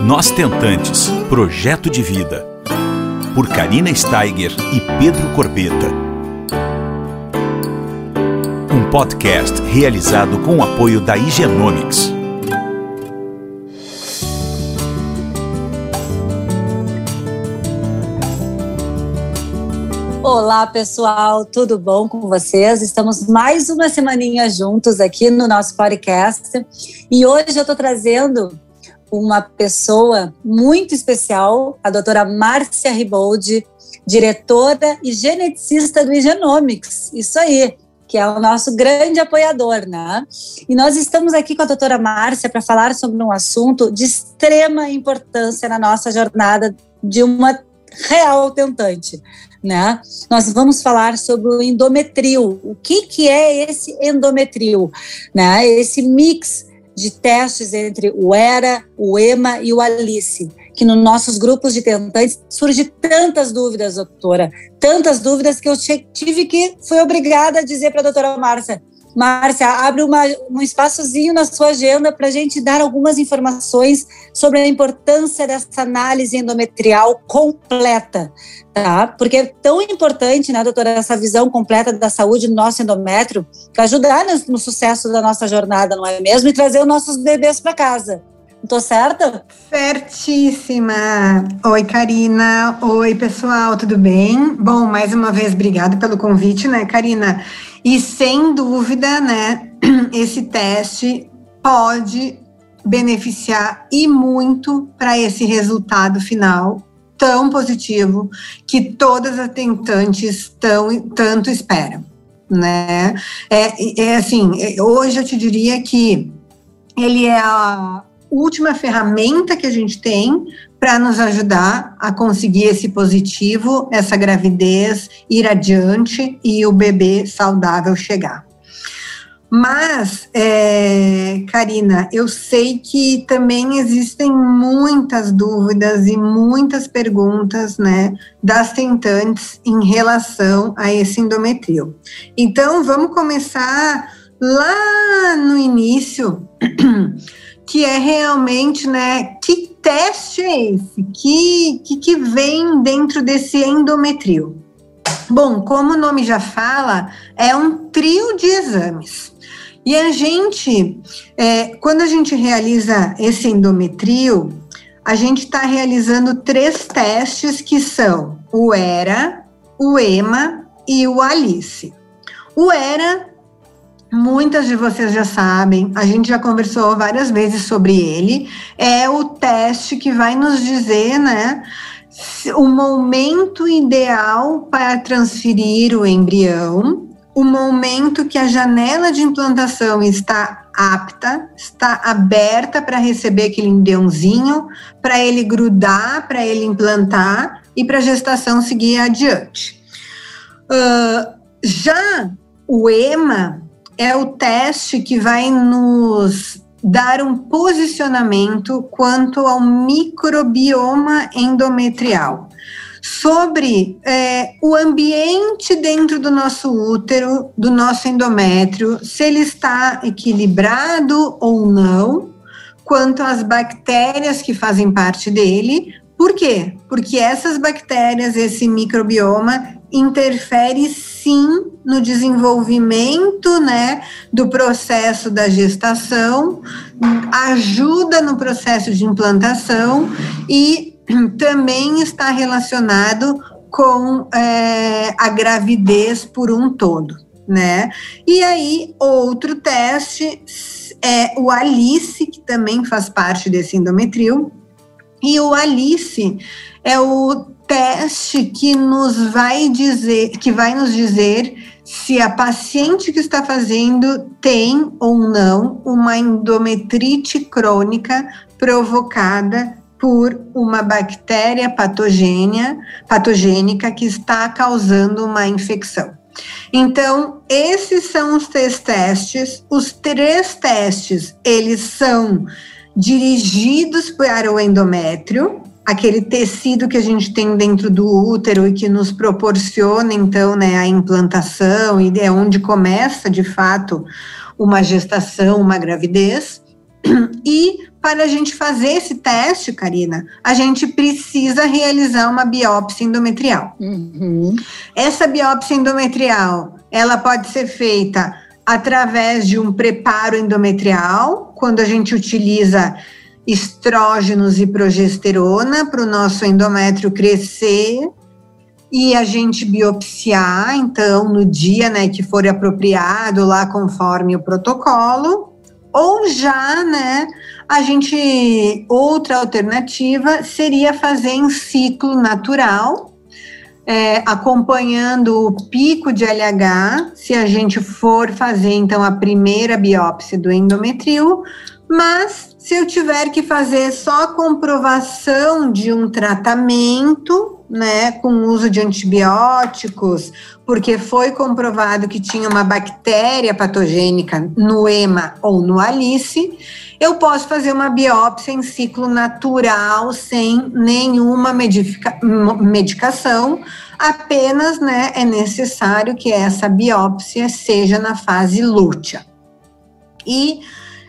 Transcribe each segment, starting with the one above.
Nós Tentantes Projeto de Vida. Por Karina Steiger e Pedro Corbeta. Um podcast realizado com o apoio da Higienomics. Olá, pessoal, tudo bom com vocês? Estamos mais uma semaninha juntos aqui no nosso podcast e hoje eu estou trazendo uma pessoa muito especial, a doutora Márcia Riboldi, diretora e geneticista do Genomics. Isso aí, que é o nosso grande apoiador, né? E nós estamos aqui com a doutora Márcia para falar sobre um assunto de extrema importância na nossa jornada de uma real tentante, né? Nós vamos falar sobre o endometril. O que que é esse endometril, né? Esse mix de testes entre o ERA, o EMA e o ALICE, que nos nossos grupos de tentantes surge tantas dúvidas, doutora, tantas dúvidas que eu tive que, fui obrigada a dizer para a doutora Márcia, Márcia, abre uma, um espaçozinho na sua agenda para a gente dar algumas informações sobre a importância dessa análise endometrial completa, tá? Porque é tão importante, né, doutora, essa visão completa da saúde do nosso endométrio para ajudar no, no sucesso da nossa jornada, não é mesmo? E trazer os nossos bebês para casa. Estou certa? Certíssima! Oi, Karina. Oi, pessoal, tudo bem? Bom, mais uma vez, obrigada pelo convite, né, Karina? E sem dúvida, né, esse teste pode beneficiar e muito para esse resultado final tão positivo que todas as tentantes tão, tanto esperam, né? É, é assim, é, hoje eu te diria que ele é a última ferramenta que a gente tem para nos ajudar a conseguir esse positivo, essa gravidez ir adiante e o bebê saudável chegar. Mas, é, Karina, eu sei que também existem muitas dúvidas e muitas perguntas, né, das tentantes em relação a esse endometrio. Então, vamos começar lá no início, que é realmente, né, que teste é esse? Que, que, que vem dentro desse endometril? Bom, como o nome já fala, é um trio de exames. E a gente, é, quando a gente realiza esse endometril, a gente está realizando três testes que são o ERA, o EMA e o ALICE. O ERA Muitas de vocês já sabem, a gente já conversou várias vezes sobre ele. É o teste que vai nos dizer, né, o momento ideal para transferir o embrião, o momento que a janela de implantação está apta, está aberta para receber aquele embriãozinho, para ele grudar, para ele implantar e para a gestação seguir adiante. Uh, já o EMA é o teste que vai nos dar um posicionamento quanto ao microbioma endometrial, sobre é, o ambiente dentro do nosso útero, do nosso endométrio, se ele está equilibrado ou não, quanto às bactérias que fazem parte dele. Por quê? Porque essas bactérias, esse microbioma, interfere sim no desenvolvimento né, do processo da gestação, ajuda no processo de implantação e também está relacionado com é, a gravidez por um todo, né? E aí, outro teste é o Alice, que também faz parte desse endometril, e o Alice é o teste que nos vai dizer, que vai nos dizer se a paciente que está fazendo tem ou não uma endometrite crônica provocada por uma bactéria patogênia, patogênica que está causando uma infecção. Então, esses são os três testes. Os três testes, eles são dirigidos para o endométrio, aquele tecido que a gente tem dentro do útero e que nos proporciona, então, né, a implantação e é onde começa, de fato, uma gestação, uma gravidez, e para a gente fazer esse teste, Karina, a gente precisa realizar uma biópsia endometrial. Uhum. Essa biópsia endometrial, ela pode ser feita através de um preparo endometrial, quando a gente utiliza estrógenos e progesterona para o nosso endométrio crescer e a gente biopsiar, então, no dia né, que for apropriado, lá conforme o protocolo, ou já, né, a gente, outra alternativa seria fazer em ciclo natural, é, acompanhando o pico de LH, se a gente for fazer, então, a primeira biópsia do endometril, mas se eu tiver que fazer só a comprovação de um tratamento, né, com uso de antibióticos, porque foi comprovado que tinha uma bactéria patogênica no EMA ou no ALICE, eu posso fazer uma biópsia em ciclo natural, sem nenhuma medicação, apenas né, é necessário que essa biópsia seja na fase lútea. E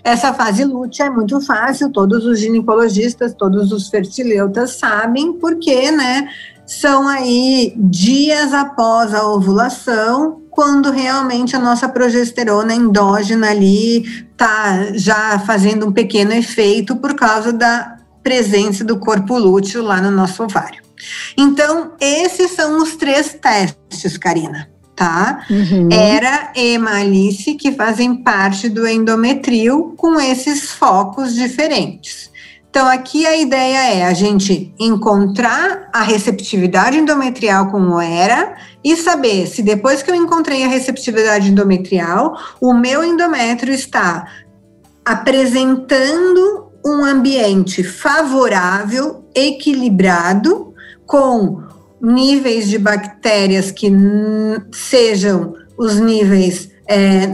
essa fase lútea é muito fácil, todos os ginecologistas, todos os fertileutas sabem, porque, né, são aí dias após a ovulação, quando realmente a nossa progesterona endógena ali tá já fazendo um pequeno efeito por causa da presença do corpo lúteo lá no nosso ovário. Então, esses são os três testes, Karina tá? Uhum. Era Alice que fazem parte do endometril com esses focos diferentes. Então, aqui a ideia é a gente encontrar a receptividade endometrial com o ERA e saber se depois que eu encontrei a receptividade endometrial, o meu endométrio está apresentando um ambiente favorável, equilibrado, com níveis de bactérias que sejam os níveis é,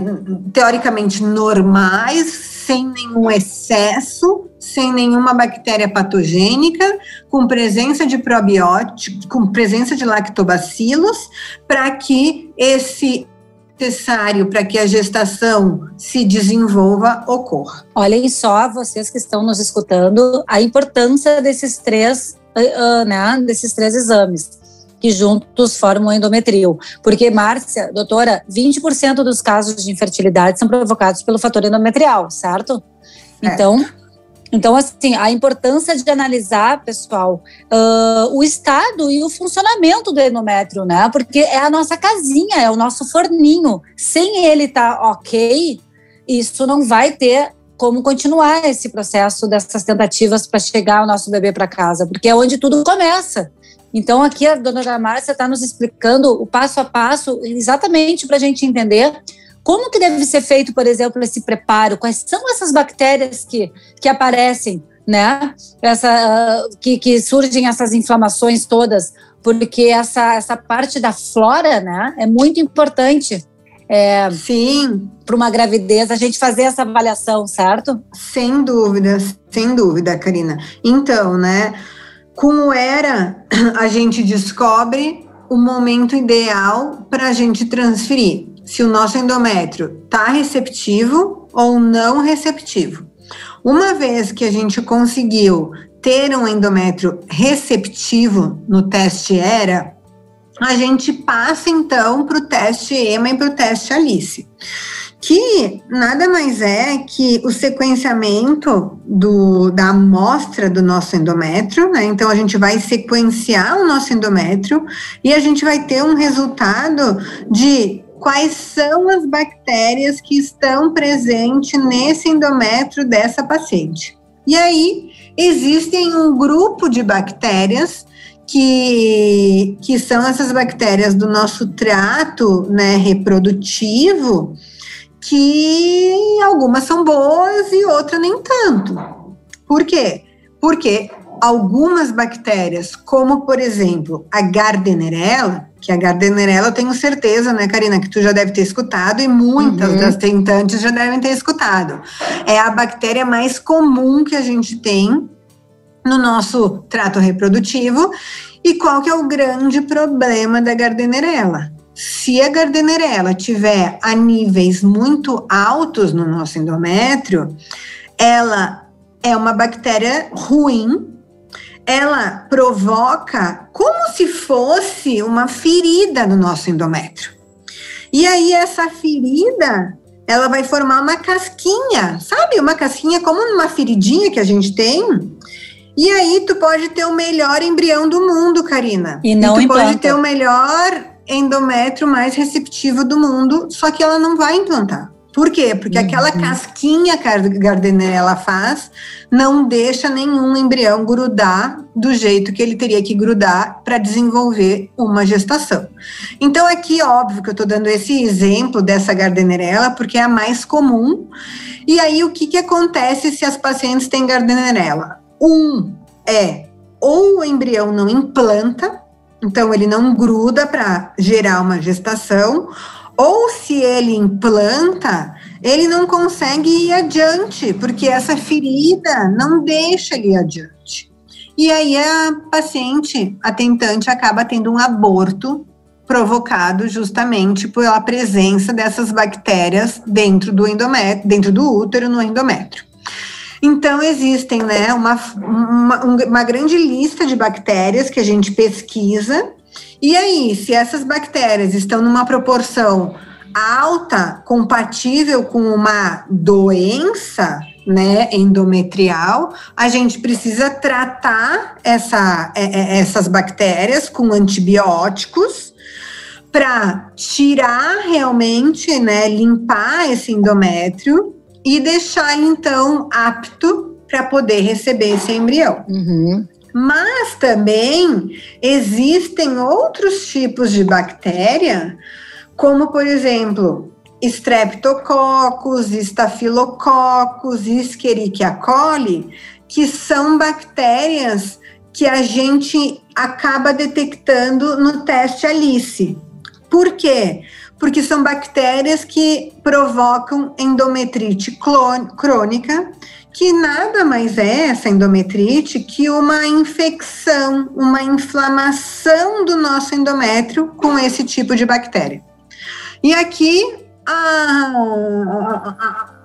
teoricamente normais, sem nenhum excesso, sem nenhuma bactéria patogênica, com presença de probióticos, com presença de lactobacilos, para que esse necessário para que a gestação se desenvolva ocorra. Olhem só, vocês que estão nos escutando, a importância desses três né, desses três exames que juntos formam o endometril. Porque, Márcia, doutora, 20% dos casos de infertilidade são provocados pelo fator endometrial, certo? Então, então, assim, a importância de analisar, pessoal, uh, o estado e o funcionamento do endométrio, né? Porque é a nossa casinha, é o nosso forninho. Sem ele estar tá ok, isso não vai ter como continuar esse processo dessas tentativas para chegar o nosso bebê para casa, porque é onde tudo começa. Então, aqui a dona Márcia está nos explicando o passo a passo, exatamente para a gente entender como que deve ser feito, por exemplo, esse preparo, quais são essas bactérias que, que aparecem, né? Essa, que, que surgem essas inflamações todas, porque essa, essa parte da flora, né, é muito importante é, Sim. Para uma gravidez, a gente fazer essa avaliação, certo? Sem dúvida, sem dúvida, Karina. Então, né, com o ERA, a gente descobre o momento ideal para a gente transferir se o nosso endométrio está receptivo ou não receptivo. Uma vez que a gente conseguiu ter um endométrio receptivo no teste ERA, a gente passa então para o teste EMA e para o teste ALICE, que nada mais é que o sequenciamento do, da amostra do nosso endométrio, né? Então a gente vai sequenciar o nosso endométrio e a gente vai ter um resultado de quais são as bactérias que estão presentes nesse endométrio dessa paciente. E aí existem um grupo de bactérias que, que são essas bactérias do nosso trato né, reprodutivo, que algumas são boas e outras nem tanto. Por quê? Porque algumas bactérias, como por exemplo a Gardnerella, que a Gardnerella eu tenho certeza, né, Karina, que tu já deve ter escutado e muitas uhum. das tentantes já devem ter escutado. É a bactéria mais comum que a gente tem no nosso trato reprodutivo. E qual que é o grande problema da Gardnerella? Se a Gardnerella tiver a níveis muito altos no nosso endométrio, ela é uma bactéria ruim. Ela provoca como se fosse uma ferida no nosso endométrio. E aí essa ferida, ela vai formar uma casquinha, sabe? Uma casquinha como uma feridinha que a gente tem. E aí tu pode ter o melhor embrião do mundo, Karina. E não e tu implanta. pode ter o melhor endométrio mais receptivo do mundo, só que ela não vai implantar. Por quê? Porque Uhum. aquela casquinha que a Gardnerella faz não deixa nenhum embrião grudar do jeito que ele teria que grudar para desenvolver uma gestação. Então, aqui, óbvio que eu estou dando esse exemplo dessa Gardnerella, porque é a mais comum. E aí, o que, que acontece se as pacientes têm Gardnerella? Um é ou o embrião não implanta, então ele não gruda para gerar uma gestação, ou se ele implanta, ele não consegue ir adiante, porque essa ferida não deixa ele ir adiante. E aí a paciente, a tentante, acaba tendo um aborto provocado justamente pela presença dessas bactérias dentro do endométrio, dentro do útero no endométrio. Então, existem né, uma, uma, uma grande lista de bactérias que a gente pesquisa, e aí, se essas bactérias estão numa proporção alta, compatível com uma doença, né, endometrial, a gente precisa tratar essa, essas bactérias com antibióticos para tirar realmente, né, limpar esse endométrio e deixar então apto para poder receber esse embrião. Uhum. Mas também existem outros tipos de bactéria, como por exemplo, Streptococcus, Staphylococcus, Escherichia coli, que são bactérias que a gente acaba detectando no teste Alice. Por quê? Porque são bactérias que provocam endometrite crônica, que nada mais é essa endometrite que uma infecção, uma inflamação do nosso endométrio com esse tipo de bactéria. E aqui a, a, a,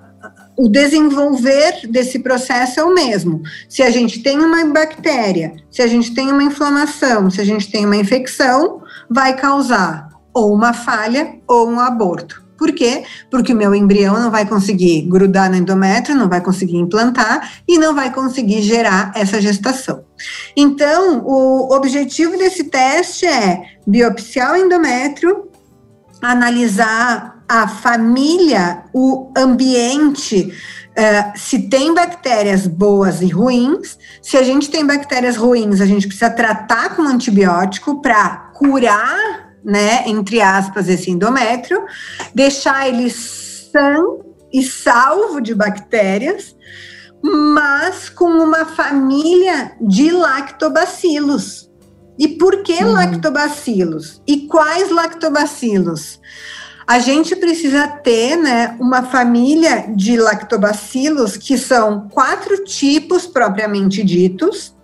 o desenvolver desse processo é o mesmo. Se a gente tem uma bactéria, se a gente tem uma inflamação, se a gente tem uma infecção, vai causar ou uma falha ou um aborto. Por quê? Porque o meu embrião não vai conseguir grudar no endométrio, não vai conseguir implantar e não vai conseguir gerar essa gestação. Então, o objetivo desse teste é biopsiar o endométrio, analisar a família, o ambiente, uh, se tem bactérias boas e ruins. Se a gente tem bactérias ruins, a gente precisa tratar com antibiótico para curar né, entre aspas, esse endométrio, deixar ele sã e salvo de bactérias, mas com uma família de lactobacilos. E por que Uhum. lactobacilos? E quais lactobacilos? A gente precisa ter né, uma família de lactobacilos que são quatro tipos propriamente ditos,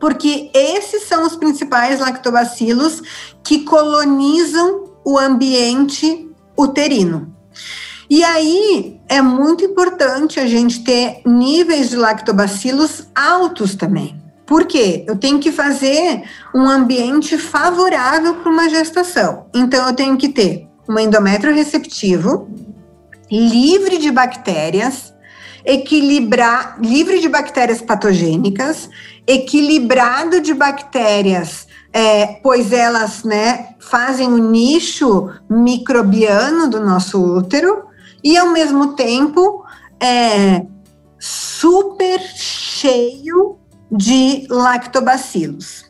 porque esses são os principais lactobacilos que colonizam o ambiente uterino. E aí é muito importante a gente ter níveis de lactobacilos altos também. Por quê? Eu tenho que fazer um ambiente favorável para uma gestação. Então eu tenho que ter um endométrio receptivo, livre de bactérias, equilibrar, livre de bactérias patogênicas, equilibrado de bactérias, é, pois elas né, fazem o nicho microbiano do nosso útero, e ao mesmo tempo é, super cheio de lactobacilos.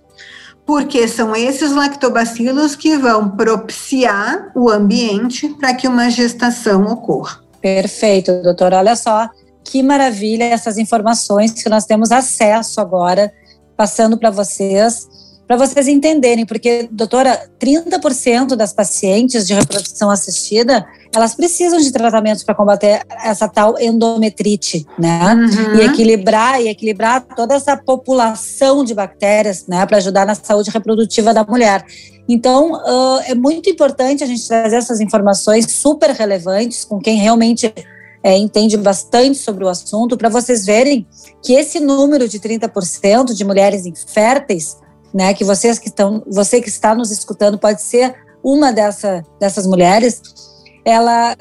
Porque são esses lactobacilos que vão propiciar o ambiente para que uma gestação ocorra. Perfeito, doutora. Olha só que maravilha essas informações que nós temos acesso agora, passando para vocês, para vocês entenderem, porque, doutora, 30% das pacientes de reprodução assistida, elas precisam de tratamentos para combater essa tal endometrite, né? Uhum. E equilibrar e equilibrar toda essa população de bactérias, né, para ajudar na saúde reprodutiva da mulher. Então, uh, é muito importante a gente trazer essas informações super relevantes com quem realmente é, entende bastante sobre o assunto, para vocês verem que esse número de 30% de mulheres inférteis, né, que vocês que estão, você que está nos escutando pode ser uma dessa, dessas mulheres, ela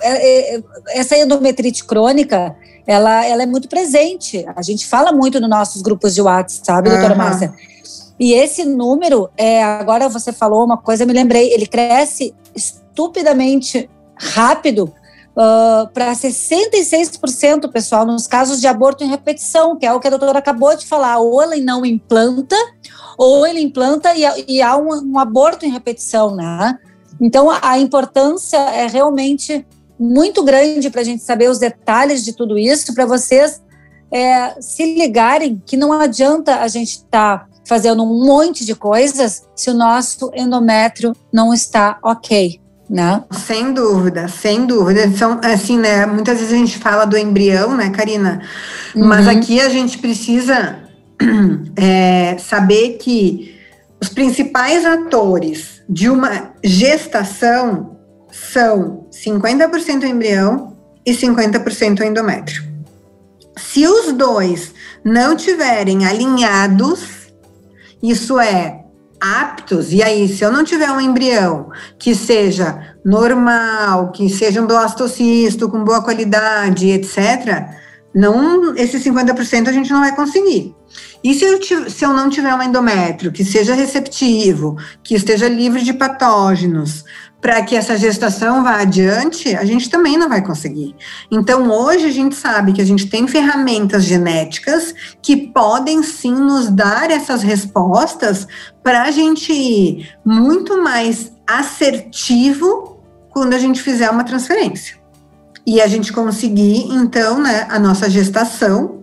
é, é, essa endometrite crônica, ela, ela é muito presente. A gente fala muito nos nossos grupos de WhatsApp, sabe, doutora uhum. Márcia? E esse número, é, agora você falou uma coisa, eu me lembrei, ele cresce estupidamente rápido uh, para 66%, pessoal, nos casos de aborto em repetição, que é o que a doutora acabou de falar. Ou ele não implanta, ou ele implanta e, e há um, um, aborto em repetição, né? Então, a, a importância é realmente muito grande para a gente saber os detalhes de tudo isso, para vocês é, se ligarem que não adianta a gente estar tá fazendo um monte de coisas se o nosso endométrio não está ok. Né? Sem dúvida, sem dúvida. São assim, né? Muitas vezes a gente fala do embrião, né, Karina? Uhum. Mas aqui a gente precisa é, saber que os principais atores de uma gestação são 50% embrião e 50% endométrio. Se os dois não tiverem alinhados, isso é aptos, e aí, se eu não tiver um embrião que seja normal, que seja um blastocisto com boa qualidade, etc., não, esse 50% a gente não vai conseguir. E se eu, se eu não tiver um endométrio que seja receptivo, que esteja livre de patógenos, para que essa gestação vá adiante, a gente também não vai conseguir. Então, hoje a gente sabe que a gente tem ferramentas genéticas que podem sim nos dar essas respostas para a gente ir muito mais assertivo quando a gente fizer uma transferência. E a gente conseguir, então, né, a nossa gestação,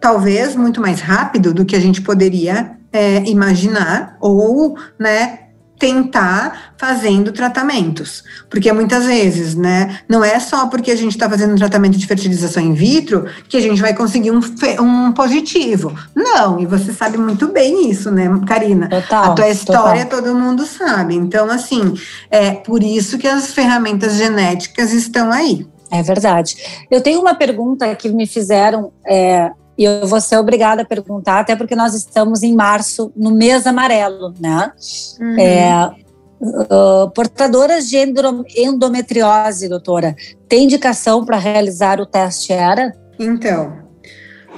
talvez muito mais rápido do que a gente poderia é, imaginar, ou, né, tentar fazendo tratamentos. Porque muitas vezes, né, não é só porque a gente está fazendo um tratamento de fertilização in vitro que a gente vai conseguir um, um positivo. Não, e você sabe muito bem isso, né, Karina? Total, a tua história total. todo mundo sabe. Então, assim, é por isso que as ferramentas genéticas estão aí. É verdade. Eu tenho uma pergunta que me fizeram é, e eu vou ser obrigada a perguntar, até porque nós estamos em março, no mês amarelo, né? Uhum. É, uh, portadoras de endometriose, doutora, tem indicação para realizar o teste ERA? Então,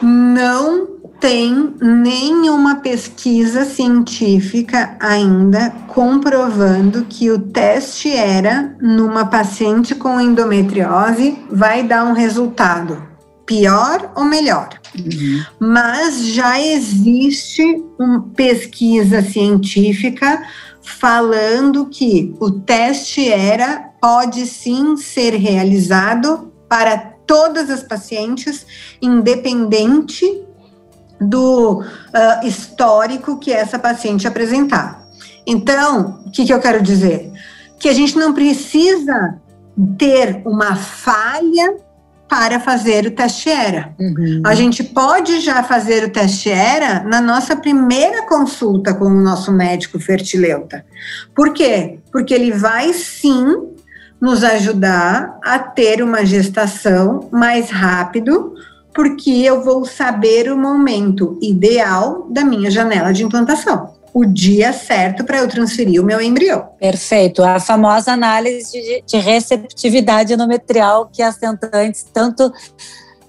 não tem nenhuma pesquisa científica ainda comprovando que o teste ERA numa paciente com endometriose vai dar um resultado pior ou melhor. Uhum. Mas já existe uma pesquisa científica falando que o teste ERA pode sim ser realizado para todas as pacientes, independente do uh, histórico que essa paciente apresentar. Então, o que, que eu quero dizer? Que a gente não precisa ter uma falha para fazer o teste ERA. Uhum. A gente pode já fazer o teste ERA na nossa primeira consulta com o nosso médico fertileuta. Por quê? Porque ele vai sim nos ajudar a ter uma gestação mais rápido, porque eu vou saber o momento ideal da minha janela de implantação o dia certo para eu transferir o meu embrião. Perfeito. A famosa análise de, de receptividade endometrial que as tentantes tanto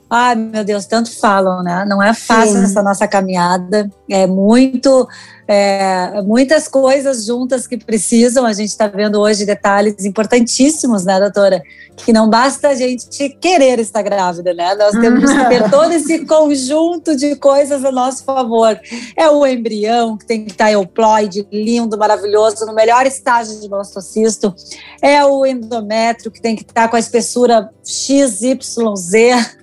Ai, meu Deus, tanto falam, né? Não é fácil Sim. essa nossa caminhada. É muito, é, muitas coisas juntas que precisam. A gente está vendo hoje detalhes importantíssimos, né, doutora? Que não basta a gente querer estar grávida, né? Nós temos que ter todo esse conjunto de coisas a nosso favor. É o embrião, que tem que estar euploide, lindo, maravilhoso, no melhor estágio de blastocisto. É o endométrio, que tem que estar com a espessura XYZ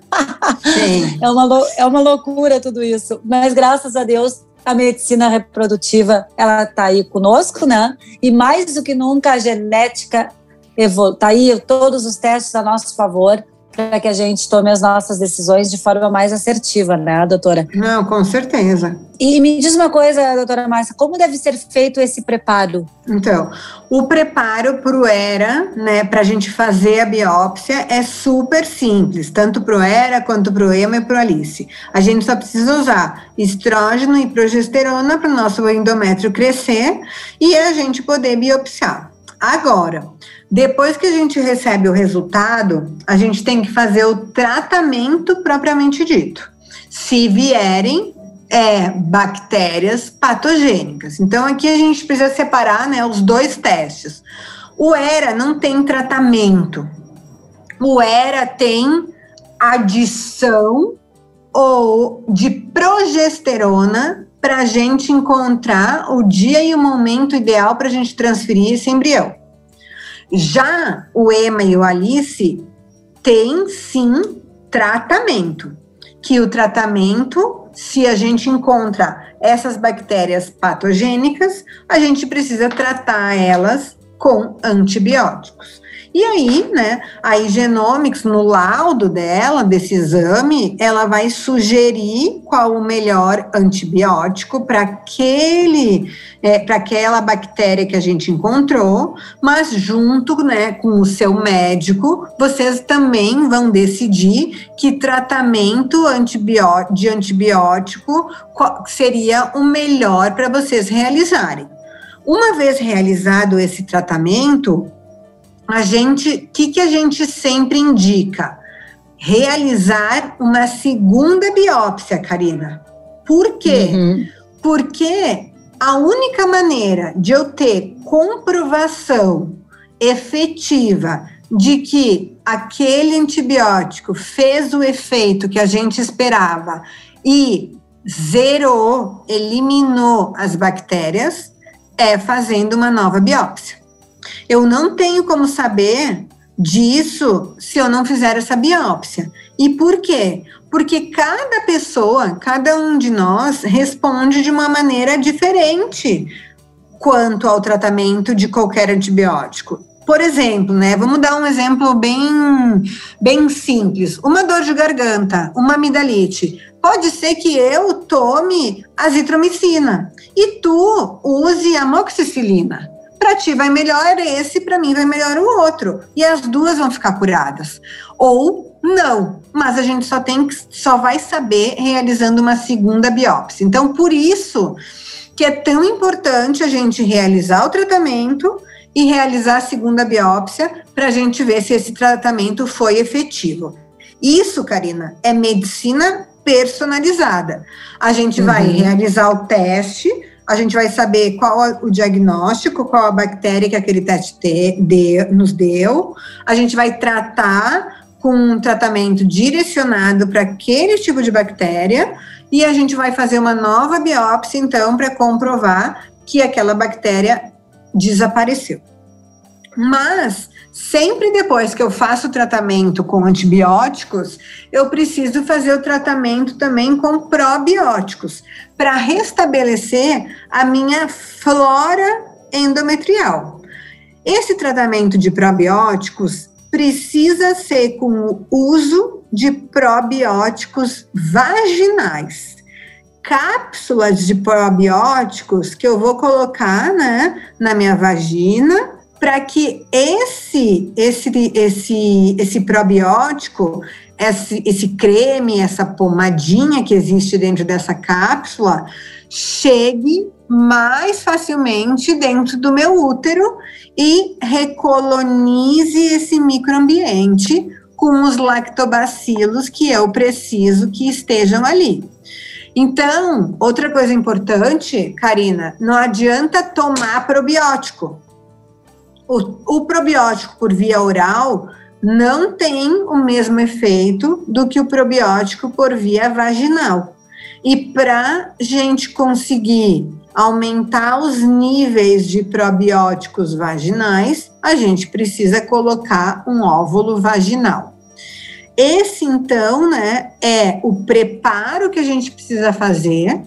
é, uma, é uma loucura tudo isso. Mas graças a Deus, a medicina reprodutiva, ela está aí conosco, né? E mais do que nunca, a genética está aí, todos os testes a nosso favor. Para que a gente tome as nossas decisões de forma mais assertiva, né, doutora? Não, com certeza. E me diz uma coisa, doutora Márcia, como deve ser feito esse preparo? Então, o preparo para o ERA, né, para a gente fazer a biópsia, é super simples, tanto para o ERA quanto para o EMA e para o ALICE. A gente só precisa usar estrógeno e progesterona para o nosso endométrio crescer e a gente poder biopsiar. Agora, depois que a gente recebe o resultado, a gente tem que fazer o tratamento propriamente dito. Se vierem é, bactérias patogênicas. Então, aqui a gente precisa separar né, os dois testes. O ERA não tem tratamento. O ERA tem adição ou de progesterona para a gente encontrar o dia e o momento ideal para a gente transferir esse embrião. Já o Ema e o Alice tem sim tratamento, que o tratamento, se a gente encontra essas bactérias patogênicas, a gente precisa tratar elas com antibióticos. E aí, né, a Genomics, no laudo dela, desse exame, ela vai sugerir qual o melhor antibiótico para aquele, é, para aquela bactéria que a gente encontrou, mas junto, né, com o seu médico, vocês também vão decidir que tratamento de antibiótico seria o melhor para vocês realizarem. Uma vez realizado esse tratamento, a gente, o que, que a gente sempre indica? Realizar uma segunda biópsia, Karina. Por quê? Uhum. Porque a única maneira de eu ter comprovação efetiva de que aquele antibiótico fez o efeito que a gente esperava e zerou, eliminou as bactérias, é fazendo uma nova biópsia. Eu não tenho como saber disso se eu não fizer essa biópsia. E por quê? Porque cada pessoa, cada um de nós, responde de uma maneira diferente quanto ao tratamento de qualquer antibiótico. Por exemplo, né? Vamos dar um exemplo bem, bem simples. Uma dor de garganta, uma amidalite. Pode ser que eu tome azitromicina e tu use amoxicilina. Para ti vai melhor esse, para mim vai melhor o outro. E as duas vão ficar curadas. Ou não, mas a gente só tem que só vai saber realizando uma segunda biópsia. Então, por isso que é tão importante a gente realizar o tratamento e realizar a segunda biópsia para a gente ver se esse tratamento foi efetivo. Isso, Karina, é medicina personalizada. A gente uhum. vai realizar o teste a gente vai saber qual o diagnóstico, qual a bactéria que aquele teste te, de, nos deu, a gente vai tratar com um tratamento direcionado para aquele tipo de bactéria e a gente vai fazer uma nova biópsia, então, para comprovar que aquela bactéria desapareceu. Mas sempre depois que eu faço o tratamento com antibióticos, eu preciso fazer o tratamento também com probióticos, para restabelecer a minha flora endometrial. Esse tratamento de probióticos precisa ser com o uso de probióticos vaginais cápsulas de probióticos que eu vou colocar né, na minha vagina para que esse, esse, esse, esse probiótico, esse, esse creme, essa pomadinha que existe dentro dessa cápsula, chegue mais facilmente dentro do meu útero e recolonize esse microambiente com os lactobacilos que eu preciso que estejam ali. Então, outra coisa importante, Karina, não adianta tomar probiótico o, o probiótico por via oral não tem o mesmo efeito do que o probiótico por via vaginal. E para gente conseguir aumentar os níveis de probióticos vaginais, a gente precisa colocar um óvulo vaginal. Esse, então, né, é o preparo que a gente precisa fazer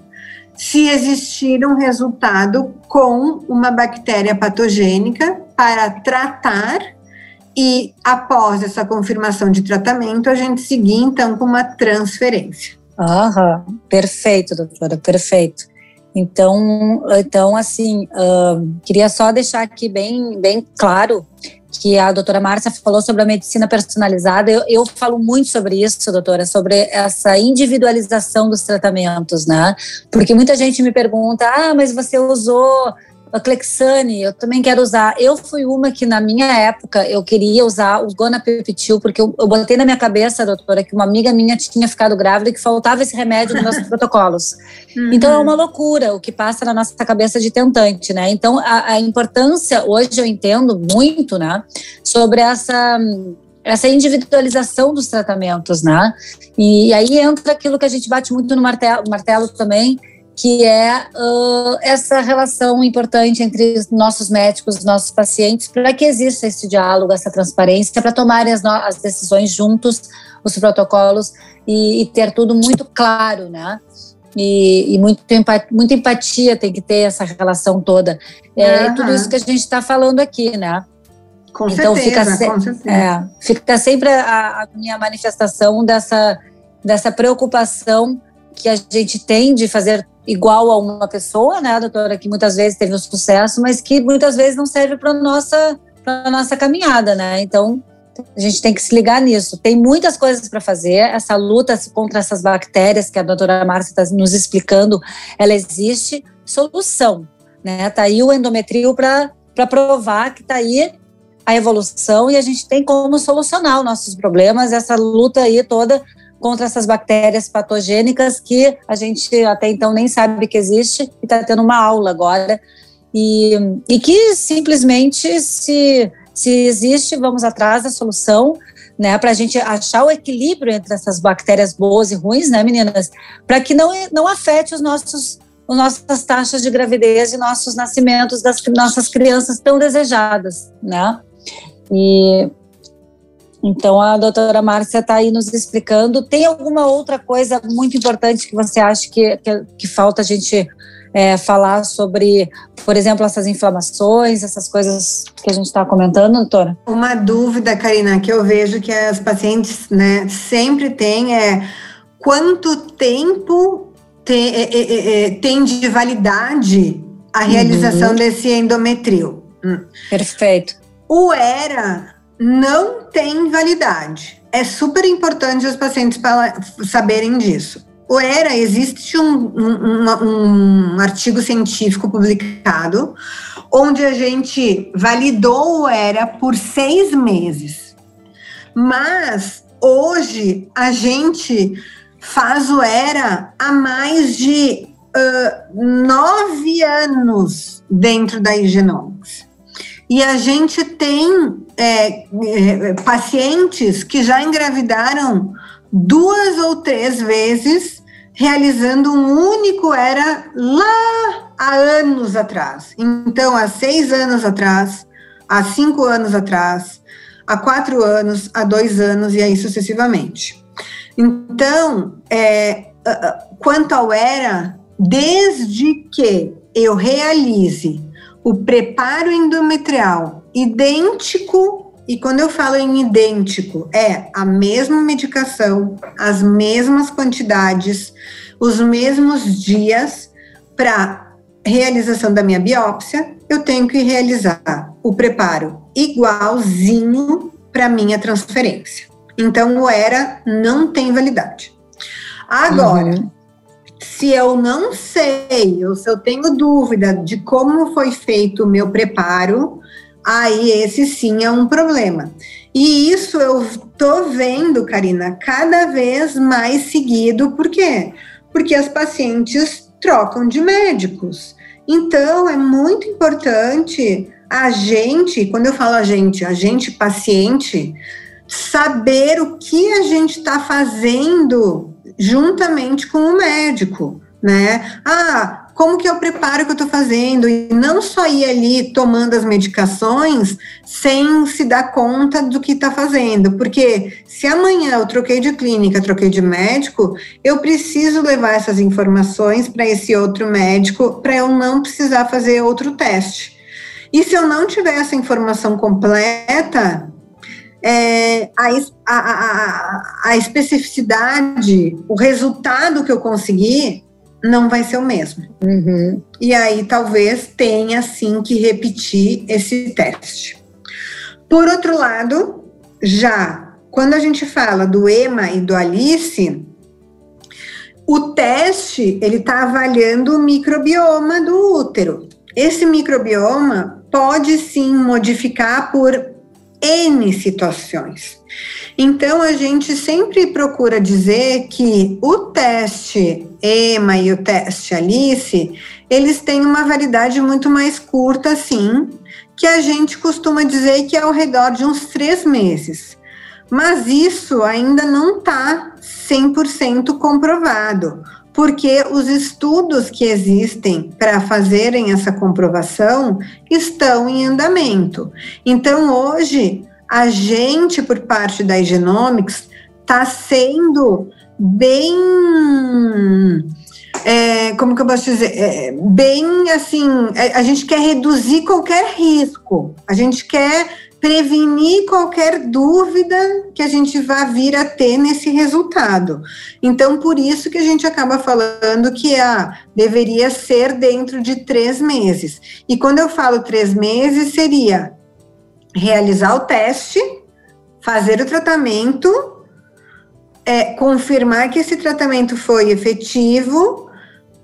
se existir um resultado com uma bactéria patogênica para tratar e após essa confirmação de tratamento, a gente seguir então com uma transferência. Aham, perfeito, doutora, perfeito. Então, então assim, uh, queria só deixar aqui bem, bem claro que a doutora Márcia falou sobre a medicina personalizada. Eu, eu falo muito sobre isso, doutora, sobre essa individualização dos tratamentos, né? Porque muita gente me pergunta: ah, mas você usou a Clexane, eu também quero usar. Eu fui uma que, na minha época, eu queria usar o Gonapeptil, porque eu, eu botei na minha cabeça, doutora, que uma amiga minha tinha ficado grávida e que faltava esse remédio nos nossos protocolos. Uhum. Então, é uma loucura o que passa na nossa cabeça de tentante, né? Então, a, a importância, hoje eu entendo muito, né, sobre essa essa individualização dos tratamentos, né? E, e aí entra aquilo que a gente bate muito no martelo, martelo também, que é uh, essa relação importante entre os nossos médicos, os nossos pacientes, para que exista esse diálogo, essa transparência, para tomarem as, as, decisões juntos, os protocolos e, e, ter tudo muito claro, né? E, e muito, muita empatia tem que ter essa relação toda. É uhum. tudo isso que a gente está falando aqui, né? Com então certeza, fica, com certeza. É, fica sempre a, a minha manifestação dessa, dessa preocupação que a gente tem de fazer igual a uma pessoa, né, doutora, que muitas vezes teve um sucesso, mas que muitas vezes não serve para nossa para nossa caminhada, né? Então a gente tem que se ligar nisso. Tem muitas coisas para fazer. Essa luta contra essas bactérias que a doutora Márcia está nos explicando, ela existe. Solução, né? Tá aí o endometril para provar que tá aí a evolução e a gente tem como solucionar os nossos problemas. Essa luta aí toda contra essas bactérias patogênicas que a gente até então nem sabe que existe e está tendo uma aula agora. E, e que simplesmente, se, se existe, vamos atrás da solução, né, para a gente achar o equilíbrio entre essas bactérias boas e ruins, né, meninas, para que não, não afete os nossos as nossas taxas de gravidez e nossos nascimentos das nossas crianças tão desejadas, né? E então a doutora Márcia está aí nos explicando. Tem alguma outra coisa muito importante que você acha que, que, que falta a gente é, falar sobre, por exemplo, essas inflamações, essas coisas que a gente está comentando, doutora? Uma dúvida, Karina, que eu vejo que as pacientes né, sempre têm é quanto tempo tem, é, é, é, é tem de validade a realização uhum. desse endometril. Hum. Perfeito. O ERA não tem validade. É super importante os pacientes saberem disso. O ERA, existe um, um, um, artigo científico publicado onde a gente validou o ERA por seis meses. Mas hoje a gente faz o ERA há mais de uh, nove anos dentro da Igenomics. E a gente tem é, é, pacientes que já engravidaram duas ou três vezes, realizando um único era lá há anos atrás. Então, há seis anos atrás, há cinco anos atrás, há quatro anos, há dois anos e aí sucessivamente. Então, é, quanto ao ERA, desde que eu realize o preparo endometrial idêntico, e quando eu falo em idêntico, é a mesma medicação, as mesmas quantidades, os mesmos dias para realização da minha biópsia, eu tenho que realizar o preparo igualzinho para minha transferência. Então, o ERA não tem validade. Agora, uhum. Se eu não sei, ou se eu tenho dúvida de como foi feito o meu preparo, aí esse sim é um problema. E isso eu tô vendo, Karina, cada vez mais seguido, por quê? Porque as pacientes trocam de médicos. Então é muito importante a gente, quando eu falo a gente, a gente paciente, saber o que a gente está fazendo juntamente com o médico, né? Ah, como que é o preparo que eu estou fazendo e não só ir ali tomando as medicações sem se dar conta do que está fazendo, porque se amanhã eu troquei de clínica, troquei de médico, eu preciso levar essas informações para esse outro médico para eu não precisar fazer outro teste. E se eu não tiver essa informação completa, é, a, a, a, especificidade, o resultado que eu conseguir não vai ser o mesmo. Uhum. E aí talvez tenha sim que repetir esse teste. Por outro lado, já quando a gente fala do EMA e do ALICE, o teste ele está avaliando o microbioma do útero. Esse microbioma pode sim modificar por N situações. Então, a gente sempre procura dizer que o teste EMA e o teste ALICE, eles têm uma validade muito mais curta, sim, que a gente costuma dizer que é ao redor de uns três meses. Mas isso ainda não está 100% comprovado, porque os estudos que existem para fazerem essa comprovação estão em andamento. Então, hoje, a gente, por parte da Genomics, está sendo bem. É, como que eu posso dizer? É, bem assim, a, é, a gente quer reduzir qualquer risco, a gente quer prevenir qualquer dúvida que a gente vá vir a ter nesse resultado. Então, por isso que a gente acaba falando que ah, deveria ser dentro de três meses. E quando eu falo três meses, seria realizar o teste, fazer o tratamento, é, confirmar que esse tratamento foi efetivo,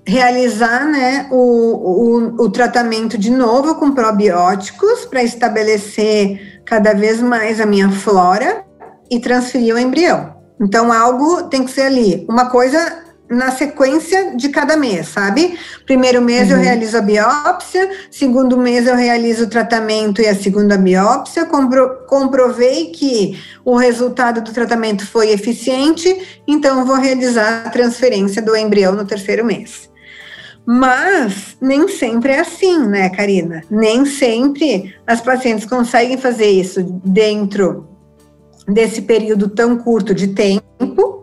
realizar né, o, o, o tratamento de novo com probióticos para estabelecer cada vez mais a minha flora e transferir o embrião. Então, algo tem que ser ali, uma coisa na sequência de cada mês, sabe? Primeiro mês uhum. eu realizo a biópsia, segundo mês eu realizo o tratamento e a segunda biópsia, compro, comprovei que o resultado do tratamento foi eficiente, então vou realizar a transferência do embrião no terceiro mês. Mas nem sempre é assim, né, Karina? Nem sempre as pacientes conseguem fazer isso dentro desse período tão curto de tempo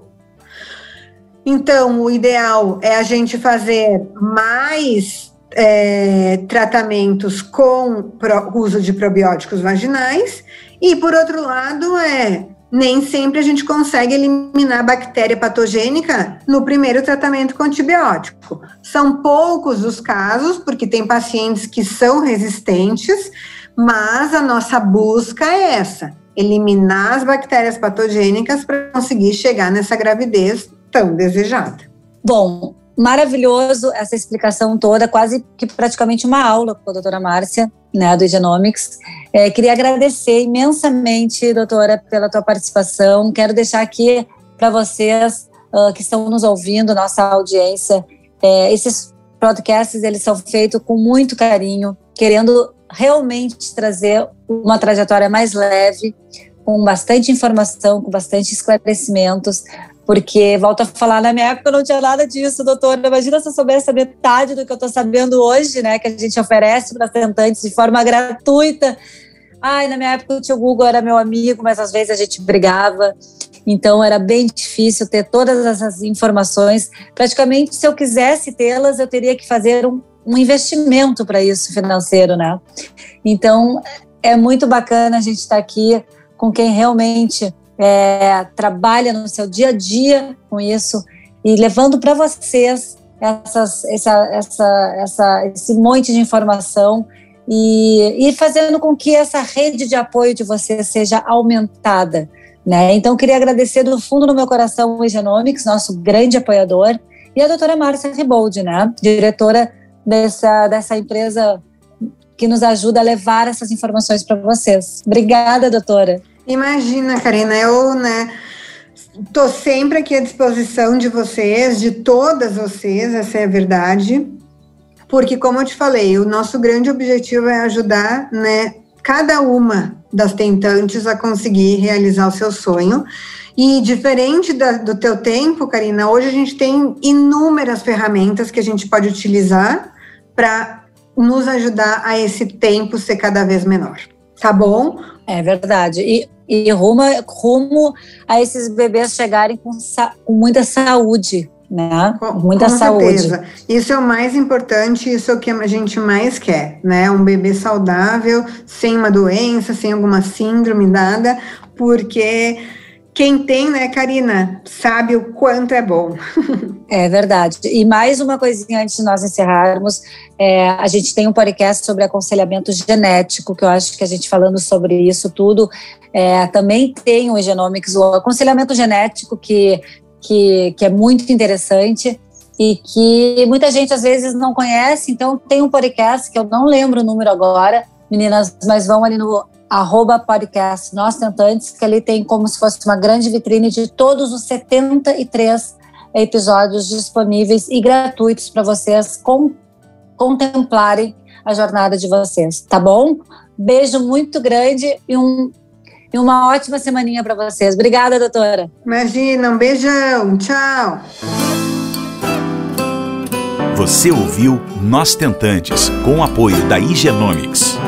então, o ideal é a gente fazer mais é, tratamentos com pro, uso de probióticos vaginais, e por outro lado, é nem sempre a gente consegue eliminar a bactéria patogênica no primeiro tratamento com antibiótico. São poucos os casos, porque tem pacientes que são resistentes, mas a nossa busca é essa: eliminar as bactérias patogênicas para conseguir chegar nessa gravidez tão desejada. Bom, maravilhoso essa explicação toda, quase que praticamente uma aula com a doutora Márcia, né, do Genomics. É, queria agradecer imensamente, doutora, pela tua participação. Quero deixar aqui para vocês uh, que estão nos ouvindo, nossa audiência, é, esses podcasts eles são feitos com muito carinho, querendo realmente trazer uma trajetória mais leve, com bastante informação, com bastante esclarecimentos, porque, volto a falar, na minha época não tinha nada disso, doutora. Imagina se eu soubesse a metade do que eu estou sabendo hoje, né? Que a gente oferece para tentantes de forma gratuita. Ai, na minha época o tio Google era meu amigo, mas às vezes a gente brigava. Então era bem difícil ter todas essas informações. Praticamente, se eu quisesse tê-las, eu teria que fazer um, um investimento para isso financeiro, né? Então é muito bacana a gente estar tá aqui com quem realmente é, trabalha no seu dia a dia com isso e levando para vocês essas, essa, essa, essa, esse monte de informação e, e fazendo com que essa rede de apoio de vocês seja aumentada. Né? Então, queria agradecer do fundo do meu coração o Genomics, nosso grande apoiador, e a doutora Márcia Riboldi, né? diretora dessa, dessa empresa que nos ajuda a levar essas informações para vocês. Obrigada, doutora. Imagina, Karina, eu, né, tô sempre aqui à disposição de vocês, de todas vocês, essa é a verdade. Porque, como eu te falei, o nosso grande objetivo é ajudar, né, cada uma das tentantes a conseguir realizar o seu sonho. E diferente da, do teu tempo, Karina, hoje a gente tem inúmeras ferramentas que a gente pode utilizar para nos ajudar a esse tempo ser cada vez menor. Tá bom? É verdade. E, e rumo, rumo a esses bebês chegarem com, com muita saúde, né? Com, Muita com saúde. Certeza. Isso é o mais importante, isso é o que a gente mais quer, né? Um bebê saudável, sem uma doença, sem alguma síndrome nada, porque quem tem, né, Karina, sabe o quanto é bom. é verdade. E mais uma coisinha antes de nós encerrarmos, é, a gente tem um podcast sobre aconselhamento genético, que eu acho que a gente falando sobre isso tudo, é, também tem o Genomics, o aconselhamento genético, que, que, que é muito interessante e que muita gente às vezes não conhece. Então, tem um podcast que eu não lembro o número agora, meninas, mas vão ali no arroba podcast Nós Tentantes, que ali tem como se fosse uma grande vitrine de todos os 73 episódios disponíveis e gratuitos para vocês com, contemplarem a jornada de vocês, tá bom? Beijo muito grande e um e uma ótima semaninha para vocês. Obrigada, doutora. Imagina, um beijão. Tchau. Você ouviu Nós Tentantes, com o apoio da Igenomics.